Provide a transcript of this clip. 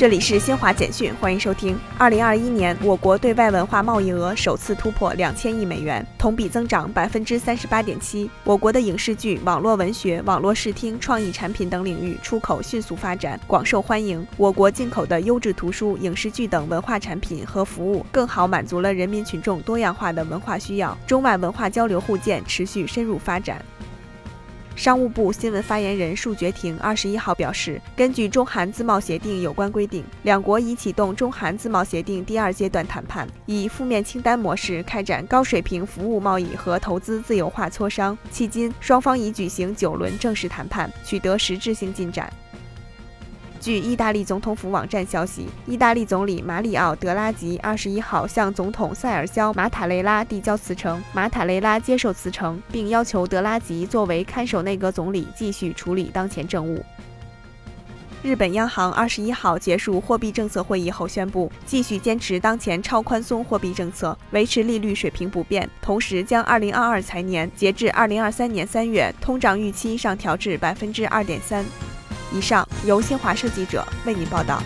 这里是新华简讯，欢迎收听。二零二一年，我国对外文化贸易额首次突破两千亿美元，同比增长百分之三十八点七。我国的影视剧、网络文学、网络视听、创意产品等领域出口迅速发展，广受欢迎。我国进口的优质图书、影视剧等文化产品和服务，更好满足了人民群众多样化的文化需要。中外文化交流互鉴持续深入发展。商务部新闻发言人束觉婷二十一号表示，根据中韩自贸协定有关规定，两国已启动中韩自贸协定第二阶段谈判，以负面清单模式开展高水平服务贸易和投资自由化磋商。迄今，双方已举行九轮正式谈判，取得实质性进展。据意大利总统府网站消息，意大利总理马里奥·德拉吉二十一号向总统塞尔肖·马塔雷拉递交辞呈，马塔雷拉接受辞呈，并要求德拉吉作为看守内阁总理继续处理当前政务。日本央行二十一号结束货币政策会议后宣布，继续坚持当前超宽松货币政策，维持利率水平不变，同时将二零二二财年截至二零二三年三月通胀预期上调至百分之二点三。以上由新华社记者为您报道。